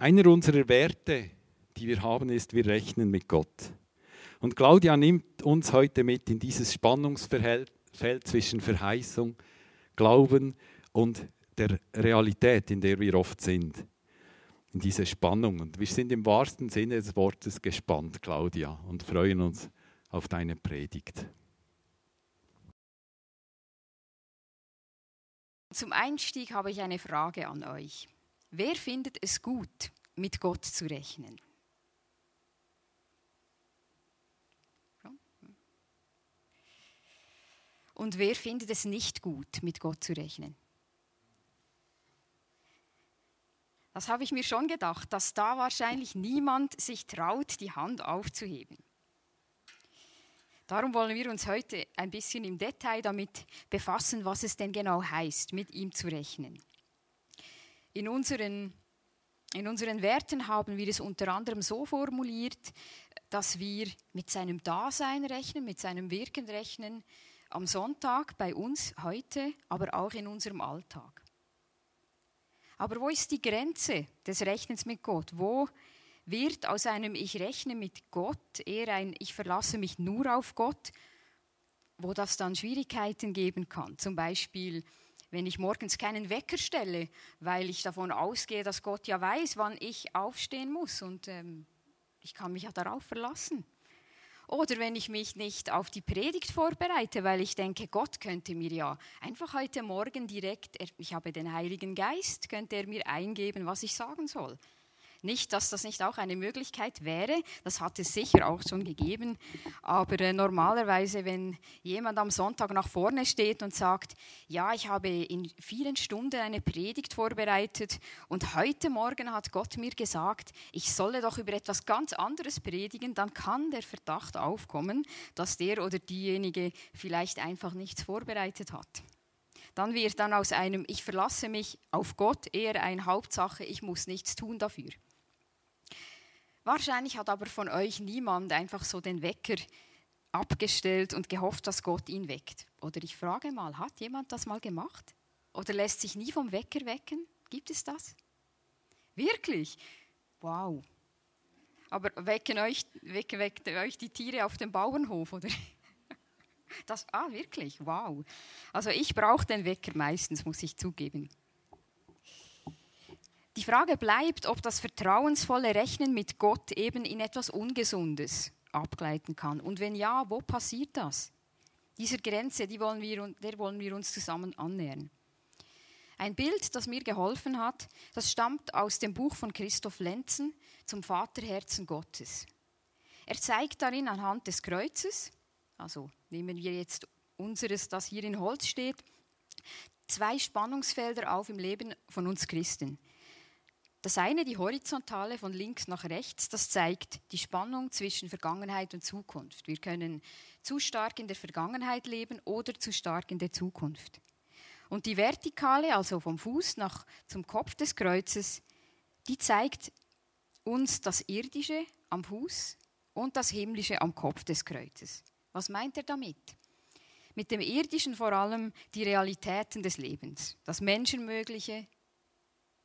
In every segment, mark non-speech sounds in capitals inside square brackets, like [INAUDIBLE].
Einer unserer Werte, die wir haben, ist, wir rechnen mit Gott. Und Claudia nimmt uns heute mit in dieses Spannungsfeld zwischen Verheißung, Glauben und der Realität, in der wir oft sind. In diese Spannung. Und wir sind im wahrsten Sinne des Wortes gespannt, Claudia, und freuen uns auf deine Predigt. Zum Einstieg habe ich eine Frage an euch. Wer findet es gut, mit Gott zu rechnen? Und wer findet es nicht gut, mit Gott zu rechnen? Das habe ich mir schon gedacht, dass da wahrscheinlich niemand sich traut, die Hand aufzuheben. Darum wollen wir uns heute ein bisschen im Detail damit befassen, was es denn genau heißt, mit ihm zu rechnen. In unseren, in unseren Werten haben wir es unter anderem so formuliert, dass wir mit seinem Dasein rechnen, mit seinem Wirken rechnen, am Sonntag bei uns heute, aber auch in unserem Alltag. Aber wo ist die Grenze des Rechnens mit Gott? Wo wird aus einem Ich rechne mit Gott eher ein Ich verlasse mich nur auf Gott, wo das dann Schwierigkeiten geben kann. Zum Beispiel, wenn ich morgens keinen Wecker stelle, weil ich davon ausgehe, dass Gott ja weiß, wann ich aufstehen muss und ähm, ich kann mich ja darauf verlassen. Oder wenn ich mich nicht auf die Predigt vorbereite, weil ich denke, Gott könnte mir ja einfach heute Morgen direkt, ich habe den Heiligen Geist, könnte er mir eingeben, was ich sagen soll. Nicht, dass das nicht auch eine Möglichkeit wäre, das hat es sicher auch schon gegeben, aber äh, normalerweise, wenn jemand am Sonntag nach vorne steht und sagt, ja, ich habe in vielen Stunden eine Predigt vorbereitet und heute Morgen hat Gott mir gesagt, ich solle doch über etwas ganz anderes predigen, dann kann der Verdacht aufkommen, dass der oder diejenige vielleicht einfach nichts vorbereitet hat dann wird dann aus einem Ich verlasse mich auf Gott eher ein Hauptsache, ich muss nichts tun dafür. Wahrscheinlich hat aber von euch niemand einfach so den Wecker abgestellt und gehofft, dass Gott ihn weckt. Oder ich frage mal, hat jemand das mal gemacht? Oder lässt sich nie vom Wecker wecken? Gibt es das? Wirklich? Wow. Aber wecken euch, wecken, wecken euch die Tiere auf dem Bauernhof, oder? [LAUGHS] Das, ah, wirklich? Wow. Also ich brauche den Wecker meistens, muss ich zugeben. Die Frage bleibt, ob das vertrauensvolle Rechnen mit Gott eben in etwas Ungesundes abgleiten kann. Und wenn ja, wo passiert das? Dieser Grenze, die wollen wir, der wollen wir uns zusammen annähern. Ein Bild, das mir geholfen hat, das stammt aus dem Buch von Christoph Lenzen zum Vaterherzen Gottes. Er zeigt darin anhand des Kreuzes, also nehmen wir jetzt unseres, das hier in Holz steht, zwei Spannungsfelder auf im Leben von uns Christen. Das eine, die horizontale von links nach rechts, das zeigt die Spannung zwischen Vergangenheit und Zukunft. Wir können zu stark in der Vergangenheit leben oder zu stark in der Zukunft. Und die vertikale, also vom Fuß nach zum Kopf des Kreuzes, die zeigt uns das Irdische am Fuß und das Himmlische am Kopf des Kreuzes. Was meint er damit? Mit dem Irdischen vor allem die Realitäten des Lebens, das Menschenmögliche,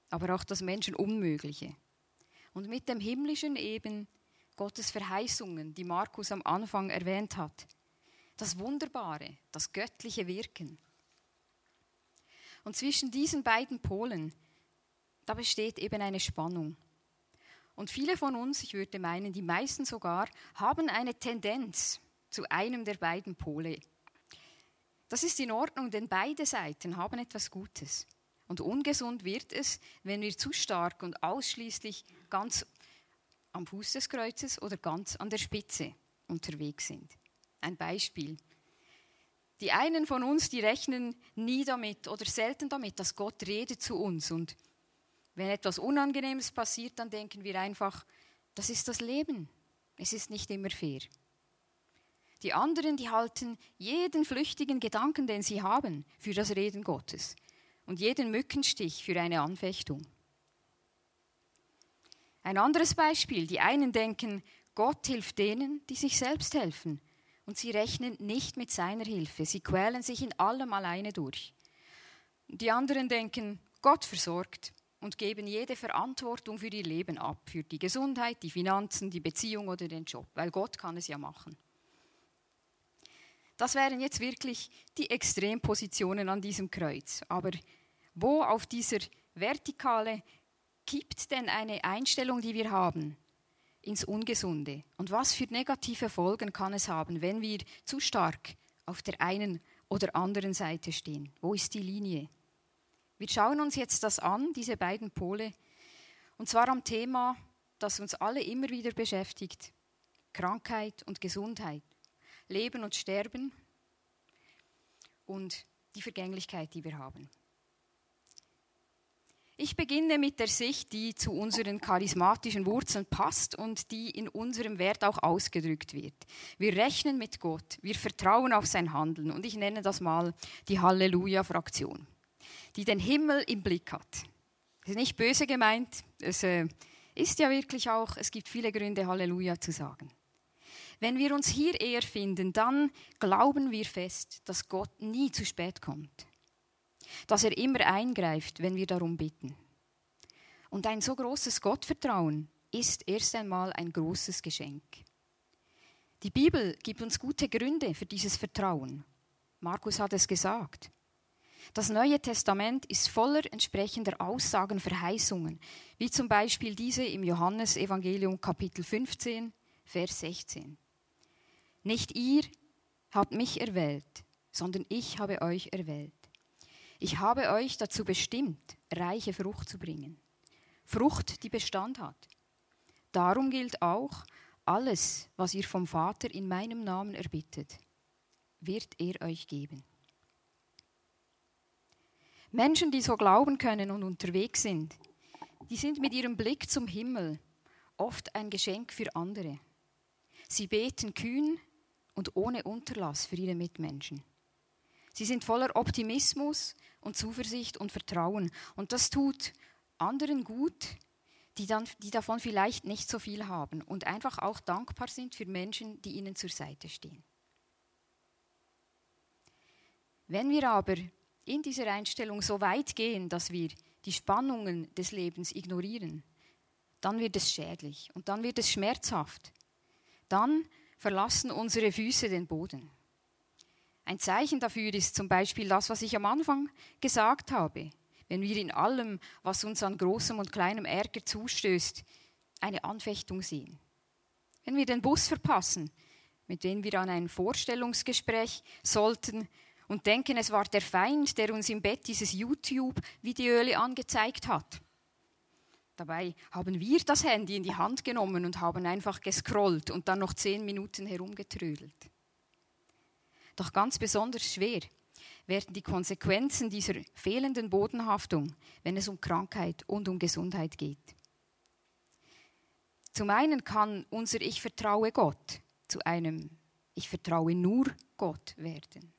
aber auch das Menschen Unmögliche. Und mit dem Himmlischen eben Gottes Verheißungen, die Markus am Anfang erwähnt hat. Das Wunderbare, das göttliche Wirken. Und zwischen diesen beiden Polen, da besteht eben eine Spannung. Und viele von uns, ich würde meinen, die meisten sogar, haben eine Tendenz zu einem der beiden Pole. Das ist in Ordnung, denn beide Seiten haben etwas Gutes. Und ungesund wird es, wenn wir zu stark und ausschließlich ganz am Fuß des Kreuzes oder ganz an der Spitze unterwegs sind. Ein Beispiel. Die einen von uns, die rechnen nie damit oder selten damit, dass Gott redet zu uns. Und wenn etwas Unangenehmes passiert, dann denken wir einfach, das ist das Leben. Es ist nicht immer fair. Die anderen, die halten jeden flüchtigen Gedanken, den sie haben, für das Reden Gottes und jeden Mückenstich für eine Anfechtung. Ein anderes Beispiel, die einen denken, Gott hilft denen, die sich selbst helfen, und sie rechnen nicht mit seiner Hilfe, sie quälen sich in allem alleine durch. Die anderen denken, Gott versorgt, und geben jede Verantwortung für ihr Leben ab, für die Gesundheit, die Finanzen, die Beziehung oder den Job, weil Gott kann es ja machen. Das wären jetzt wirklich die Extrempositionen an diesem Kreuz. Aber wo auf dieser Vertikale kippt denn eine Einstellung, die wir haben, ins Ungesunde? Und was für negative Folgen kann es haben, wenn wir zu stark auf der einen oder anderen Seite stehen? Wo ist die Linie? Wir schauen uns jetzt das an, diese beiden Pole, und zwar am Thema, das uns alle immer wieder beschäftigt, Krankheit und Gesundheit, Leben und Sterben und die Vergänglichkeit, die wir haben. Ich beginne mit der Sicht, die zu unseren charismatischen Wurzeln passt und die in unserem Wert auch ausgedrückt wird. Wir rechnen mit Gott, wir vertrauen auf sein Handeln und ich nenne das mal die Halleluja-Fraktion, die den Himmel im Blick hat. Das ist nicht böse gemeint, es äh, ist ja wirklich auch, es gibt viele Gründe, Halleluja zu sagen. Wenn wir uns hier eher finden, dann glauben wir fest, dass Gott nie zu spät kommt dass er immer eingreift, wenn wir darum bitten. Und ein so großes Gottvertrauen ist erst einmal ein großes Geschenk. Die Bibel gibt uns gute Gründe für dieses Vertrauen. Markus hat es gesagt. Das Neue Testament ist voller entsprechender Aussagen, Verheißungen, wie zum Beispiel diese im Johannesevangelium Kapitel 15, Vers 16. Nicht ihr habt mich erwählt, sondern ich habe euch erwählt ich habe euch dazu bestimmt, reiche Frucht zu bringen. Frucht, die Bestand hat. Darum gilt auch, alles, was ihr vom Vater in meinem Namen erbittet, wird er euch geben. Menschen, die so glauben können und unterwegs sind, die sind mit ihrem Blick zum Himmel oft ein Geschenk für andere. Sie beten kühn und ohne Unterlass für ihre Mitmenschen. Sie sind voller Optimismus und Zuversicht und Vertrauen. Und das tut anderen gut, die, dann, die davon vielleicht nicht so viel haben und einfach auch dankbar sind für Menschen, die ihnen zur Seite stehen. Wenn wir aber in dieser Einstellung so weit gehen, dass wir die Spannungen des Lebens ignorieren, dann wird es schädlich und dann wird es schmerzhaft. Dann verlassen unsere Füße den Boden. Ein Zeichen dafür ist zum Beispiel das, was ich am Anfang gesagt habe. Wenn wir in allem, was uns an großem und kleinem Ärger zustößt, eine Anfechtung sehen. Wenn wir den Bus verpassen, mit dem wir an ein Vorstellungsgespräch sollten und denken, es war der Feind, der uns im Bett dieses YouTube-Video angezeigt hat. Dabei haben wir das Handy in die Hand genommen und haben einfach gescrollt und dann noch zehn Minuten herumgetrödelt. Doch ganz besonders schwer werden die Konsequenzen dieser fehlenden Bodenhaftung, wenn es um Krankheit und um Gesundheit geht. Zum einen kann unser Ich vertraue Gott zu einem Ich vertraue nur Gott werden.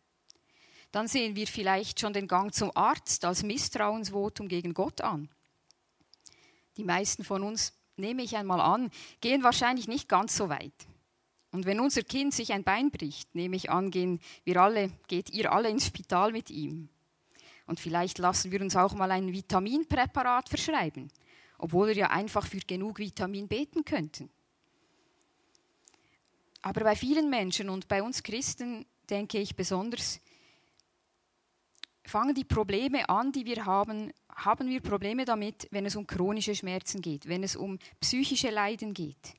Dann sehen wir vielleicht schon den Gang zum Arzt als Misstrauensvotum gegen Gott an. Die meisten von uns, nehme ich einmal an, gehen wahrscheinlich nicht ganz so weit. Und wenn unser Kind sich ein Bein bricht, nehme ich an, gehen wir alle, geht ihr alle ins Spital mit ihm. Und vielleicht lassen wir uns auch mal ein Vitaminpräparat verschreiben, obwohl wir ja einfach für genug Vitamin beten könnten. Aber bei vielen Menschen und bei uns Christen denke ich besonders, fangen die Probleme an, die wir haben, haben wir Probleme damit, wenn es um chronische Schmerzen geht, wenn es um psychische Leiden geht.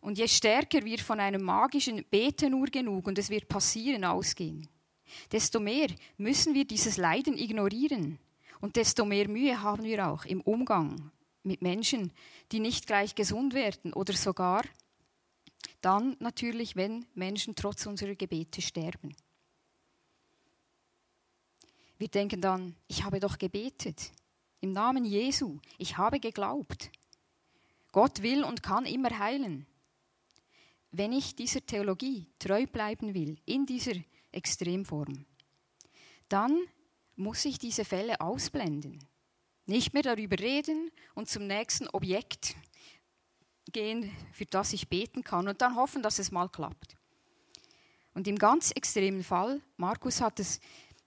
Und je stärker wir von einem magischen Bete nur genug und es wird passieren ausgehen, desto mehr müssen wir dieses Leiden ignorieren und desto mehr Mühe haben wir auch im Umgang mit Menschen, die nicht gleich gesund werden oder sogar dann natürlich, wenn Menschen trotz unserer Gebete sterben. Wir denken dann, ich habe doch gebetet. Im Namen Jesu, ich habe geglaubt. Gott will und kann immer heilen wenn ich dieser Theologie treu bleiben will, in dieser Extremform, dann muss ich diese Fälle ausblenden. Nicht mehr darüber reden und zum nächsten Objekt gehen, für das ich beten kann und dann hoffen, dass es mal klappt. Und im ganz extremen Fall, Markus hat es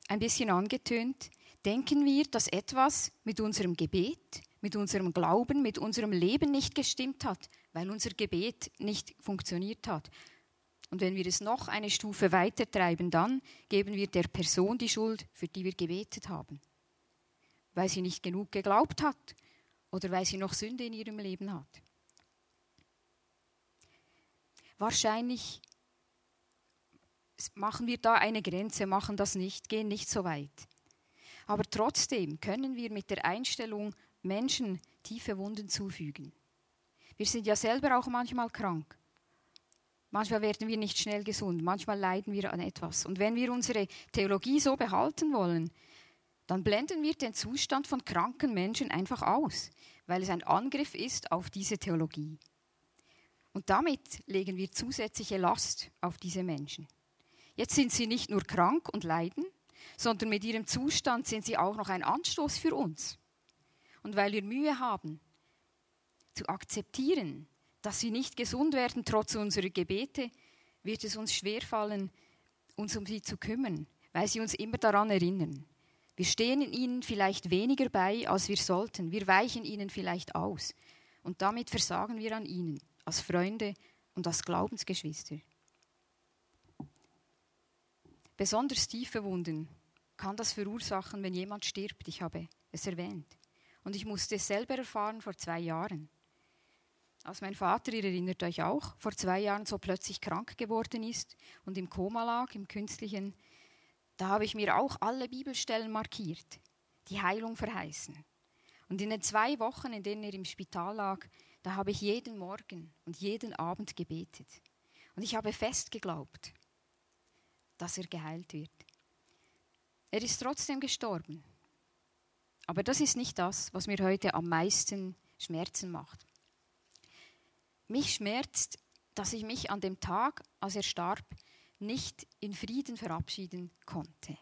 ein bisschen angetönt, denken wir, dass etwas mit unserem Gebet, mit unserem Glauben, mit unserem Leben nicht gestimmt hat, weil unser Gebet nicht funktioniert hat. Und wenn wir es noch eine Stufe weiter treiben, dann geben wir der Person die Schuld, für die wir gebetet haben. Weil sie nicht genug geglaubt hat oder weil sie noch Sünde in ihrem Leben hat. Wahrscheinlich machen wir da eine Grenze, machen das nicht, gehen nicht so weit. Aber trotzdem können wir mit der Einstellung Menschen tiefe Wunden zufügen. Wir sind ja selber auch manchmal krank. Manchmal werden wir nicht schnell gesund, manchmal leiden wir an etwas. Und wenn wir unsere Theologie so behalten wollen, dann blenden wir den Zustand von kranken Menschen einfach aus, weil es ein Angriff ist auf diese Theologie. Und damit legen wir zusätzliche Last auf diese Menschen. Jetzt sind sie nicht nur krank und leiden, sondern mit ihrem Zustand sind sie auch noch ein Anstoß für uns. Und weil wir Mühe haben, zu akzeptieren, dass sie nicht gesund werden trotz unserer Gebete, wird es uns schwerfallen, uns um sie zu kümmern, weil sie uns immer daran erinnern. Wir stehen ihnen vielleicht weniger bei, als wir sollten. Wir weichen ihnen vielleicht aus. Und damit versagen wir an ihnen als Freunde und als Glaubensgeschwister. Besonders tiefe Wunden kann das verursachen, wenn jemand stirbt. Ich habe es erwähnt. Und ich musste es selber erfahren vor zwei Jahren. Als mein Vater, ihr erinnert euch auch, vor zwei Jahren so plötzlich krank geworden ist und im Koma lag, im künstlichen, da habe ich mir auch alle Bibelstellen markiert, die Heilung verheißen. Und in den zwei Wochen, in denen er im Spital lag, da habe ich jeden Morgen und jeden Abend gebetet. Und ich habe fest geglaubt, dass er geheilt wird. Er ist trotzdem gestorben. Aber das ist nicht das, was mir heute am meisten Schmerzen macht. Mich schmerzt, dass ich mich an dem Tag, als er starb, nicht in Frieden verabschieden konnte.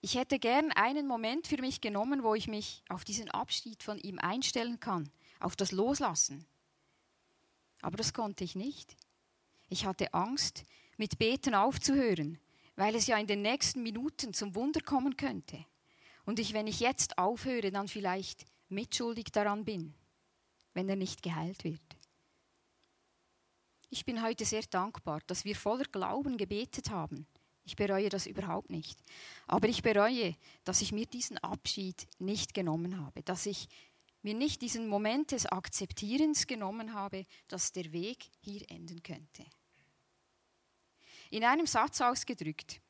Ich hätte gern einen Moment für mich genommen, wo ich mich auf diesen Abschied von ihm einstellen kann, auf das Loslassen. Aber das konnte ich nicht. Ich hatte Angst, mit Beten aufzuhören, weil es ja in den nächsten Minuten zum Wunder kommen könnte. Und ich, wenn ich jetzt aufhöre, dann vielleicht mitschuldig daran bin, wenn er nicht geheilt wird. Ich bin heute sehr dankbar, dass wir voller Glauben gebetet haben. Ich bereue das überhaupt nicht. Aber ich bereue, dass ich mir diesen Abschied nicht genommen habe, dass ich mir nicht diesen Moment des Akzeptierens genommen habe, dass der Weg hier enden könnte. In einem Satz ausgedrückt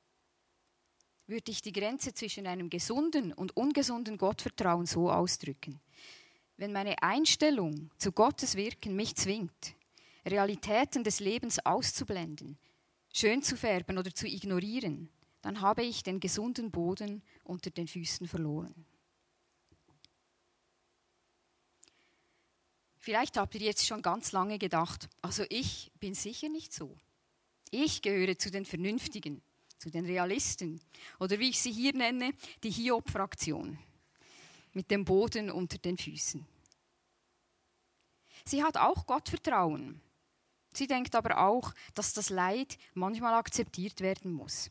würde ich die Grenze zwischen einem gesunden und ungesunden Gottvertrauen so ausdrücken. Wenn meine Einstellung zu Gottes Wirken mich zwingt, Realitäten des Lebens auszublenden, schön zu färben oder zu ignorieren, dann habe ich den gesunden Boden unter den Füßen verloren. Vielleicht habt ihr jetzt schon ganz lange gedacht, also ich bin sicher nicht so. Ich gehöre zu den Vernünftigen, zu den Realisten oder wie ich sie hier nenne, die Hiob-Fraktion mit dem Boden unter den Füßen. Sie hat auch Gottvertrauen. Sie denkt aber auch, dass das Leid manchmal akzeptiert werden muss.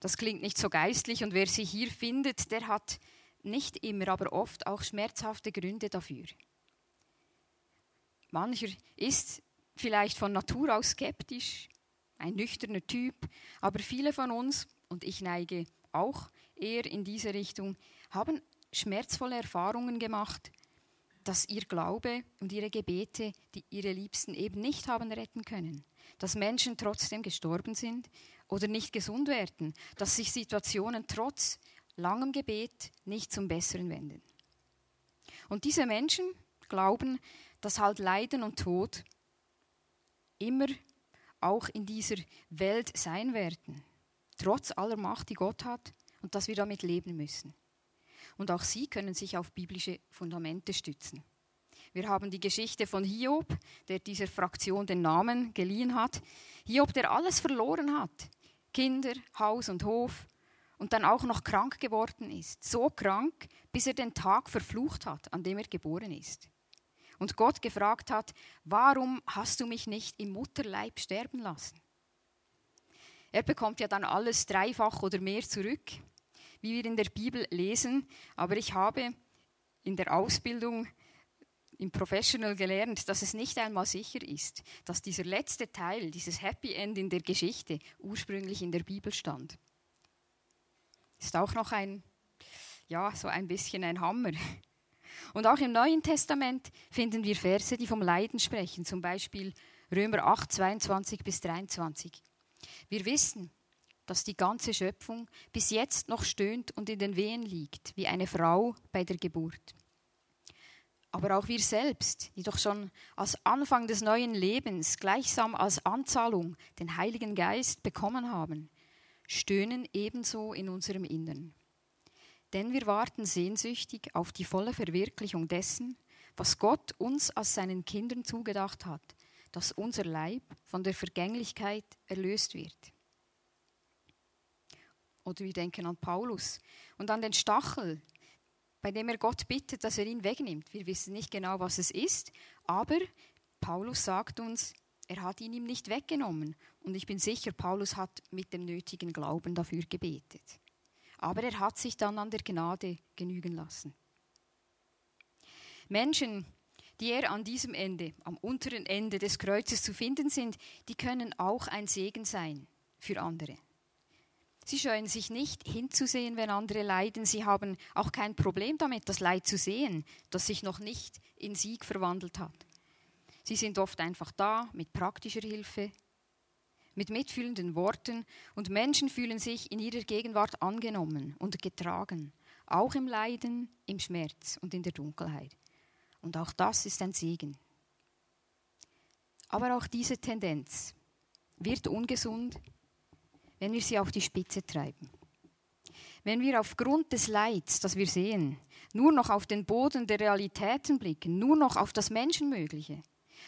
Das klingt nicht so geistlich und wer sie hier findet, der hat nicht immer, aber oft auch schmerzhafte Gründe dafür. Mancher ist vielleicht von Natur aus skeptisch, ein nüchterner Typ, aber viele von uns, und ich neige auch eher in diese Richtung, haben schmerzvolle Erfahrungen gemacht, dass ihr Glaube und ihre Gebete die ihre Liebsten eben nicht haben retten können, dass Menschen trotzdem gestorben sind oder nicht gesund werden, dass sich Situationen trotz langem Gebet nicht zum Besseren wenden. Und diese Menschen glauben, dass halt Leiden und Tod immer auch in dieser Welt sein werden, trotz aller Macht, die Gott hat und dass wir damit leben müssen. Und auch sie können sich auf biblische Fundamente stützen. Wir haben die Geschichte von Hiob, der dieser Fraktion den Namen geliehen hat. Hiob, der alles verloren hat. Kinder, Haus und Hof. Und dann auch noch krank geworden ist. So krank, bis er den Tag verflucht hat, an dem er geboren ist und Gott gefragt hat, warum hast du mich nicht im Mutterleib sterben lassen? Er bekommt ja dann alles dreifach oder mehr zurück. wie wir in der Bibel lesen, aber ich habe in der Ausbildung im Professional gelernt, dass es nicht einmal sicher ist, dass dieser letzte Teil, dieses Happy End in der Geschichte ursprünglich in der Bibel stand. Ist auch noch ein, ja, so ein bisschen ein Hammer. Und auch im Neuen Testament finden wir Verse, die vom Leiden sprechen, zum Beispiel Römer 8, 22 bis 23. Wir wissen, dass die ganze Schöpfung bis jetzt noch stöhnt und in den Wehen liegt, wie eine Frau bei der Geburt. Aber auch wir selbst, die doch schon als Anfang des neuen Lebens gleichsam als Anzahlung den Heiligen Geist bekommen haben, stöhnen ebenso in unserem Innern. Denn wir warten sehnsüchtig auf die volle Verwirklichung dessen, was Gott uns als seinen Kindern zugedacht hat, dass unser Leib von der Vergänglichkeit erlöst wird. Oder wir denken an Paulus und an den Stachel, bei dem er Gott bittet, dass er ihn wegnimmt. Wir wissen nicht genau, was es ist, aber Paulus sagt uns, er hat ihn ihm nicht weggenommen. Und ich bin sicher, Paulus hat mit dem nötigen Glauben dafür gebetet. Aber er hat sich dann an der Gnade genügen lassen. Menschen, die eher an diesem Ende, am unteren Ende des Kreuzes zu finden sind, die können auch ein Segen sein für andere. Sie scheuen sich nicht hinzusehen, wenn andere leiden. Sie haben auch kein Problem damit, das Leid zu sehen, das sich noch nicht in Sieg verwandelt hat. Sie sind oft einfach da mit praktischer Hilfe, mit mitfühlenden Worten und Menschen fühlen sich in ihrer Gegenwart angenommen und getragen, auch im Leiden, im Schmerz und in der Dunkelheit. Und auch das ist ein Segen. Aber auch diese Tendenz wird ungesund, wenn wir sie auf die Spitze treiben. Wenn wir aufgrund des Leids, das wir sehen, nur noch auf den Boden der Realitäten blicken, nur noch auf das Menschenmögliche,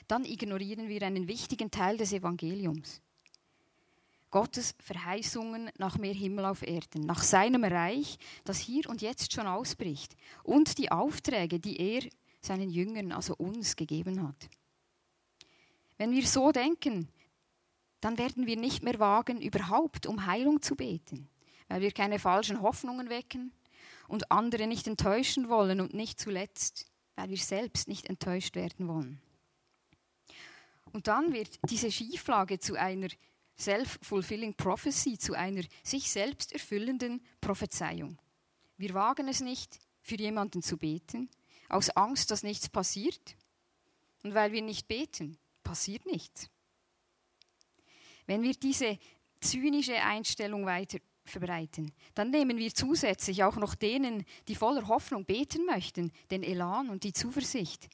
dann ignorieren wir einen wichtigen Teil des Evangeliums. Gottes Verheißungen nach mehr Himmel auf Erden, nach seinem Reich, das hier und jetzt schon ausbricht, und die Aufträge, die er seinen Jüngern, also uns, gegeben hat. Wenn wir so denken, dann werden wir nicht mehr wagen, überhaupt um Heilung zu beten, weil wir keine falschen Hoffnungen wecken und andere nicht enttäuschen wollen und nicht zuletzt, weil wir selbst nicht enttäuscht werden wollen. Und dann wird diese Schieflage zu einer self-fulfilling prophecy, zu einer sich selbst erfüllenden Prophezeiung. Wir wagen es nicht, für jemanden zu beten, aus Angst, dass nichts passiert. Und weil wir nicht beten, passiert nichts. Wenn wir diese zynische Einstellung weiter verbreiten, dann nehmen wir zusätzlich auch noch denen, die voller Hoffnung beten möchten, den Elan und die Zuversicht,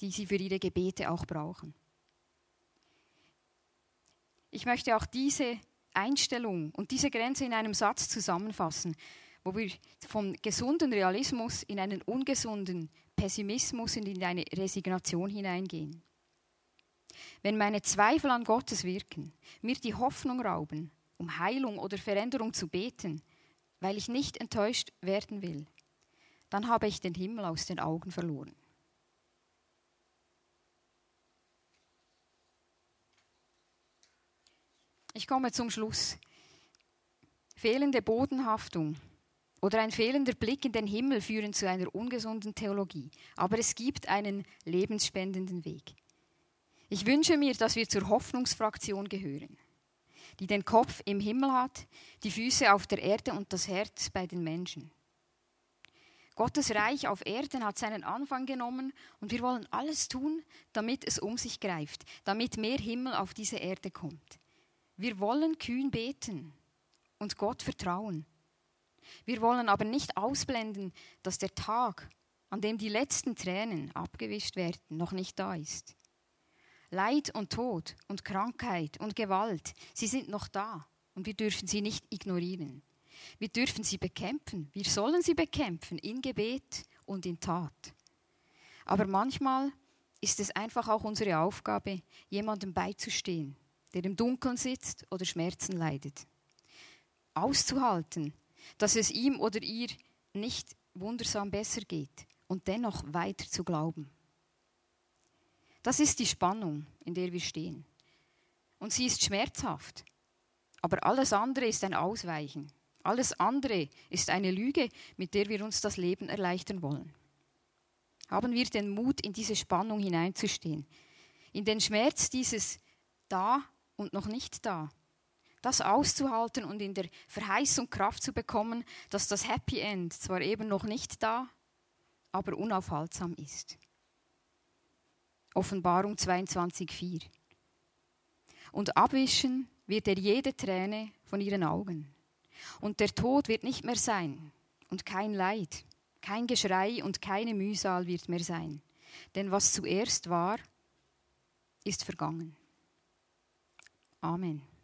die sie für ihre Gebete auch brauchen. Ich möchte auch diese Einstellung und diese Grenze in einem Satz zusammenfassen, wo wir vom gesunden Realismus in einen ungesunden Pessimismus und in eine Resignation hineingehen. Wenn meine Zweifel an Gottes Wirken mir die Hoffnung rauben, um Heilung oder Veränderung zu beten, weil ich nicht enttäuscht werden will, dann habe ich den Himmel aus den Augen verloren. Ich komme zum Schluss. Fehlende Bodenhaftung oder ein fehlender Blick in den Himmel führen zu einer ungesunden Theologie. Aber es gibt einen lebensspendenden Weg. Ich wünsche mir, dass wir zur Hoffnungsfraktion gehören, die den Kopf im Himmel hat, die Füße auf der Erde und das Herz bei den Menschen. Gottes Reich auf Erden hat seinen Anfang genommen und wir wollen alles tun, damit es um sich greift, damit mehr Himmel auf diese Erde kommt. Wir wollen kühn beten und Gott vertrauen. Wir wollen aber nicht ausblenden, dass der Tag, an dem die letzten Tränen abgewischt werden, noch nicht da ist. Leid und Tod und Krankheit und Gewalt, sie sind noch da und wir dürfen sie nicht ignorieren. Wir dürfen sie bekämpfen. Wir sollen sie bekämpfen in Gebet und in Tat. Aber manchmal ist es einfach auch unsere Aufgabe, jemandem beizustehen, der im Dunkeln sitzt oder Schmerzen leidet. Auszuhalten, dass es ihm oder ihr nicht wundersam besser geht und dennoch weiter zu glauben. Das ist die Spannung, in der wir stehen. Und sie ist schmerzhaft. Aber alles andere ist ein Ausweichen Alles andere ist eine Lüge, mit der wir uns das Leben erleichtern wollen. Haben wir den Mut, in diese Spannung hineinzustehen, in den Schmerz dieses da und noch nicht da, das auszuhalten und in der Verheißung Kraft zu bekommen, dass das Happy End zwar eben noch nicht da, aber unaufhaltsam ist. Offenbarung 22,4. Und abwischen wird er jede Träne von ihren Augen. Und der Tod wird nicht mehr sein und kein Leid, kein Geschrei und keine Mühsal wird mehr sein. Denn was zuerst war, ist vergangen. Amen.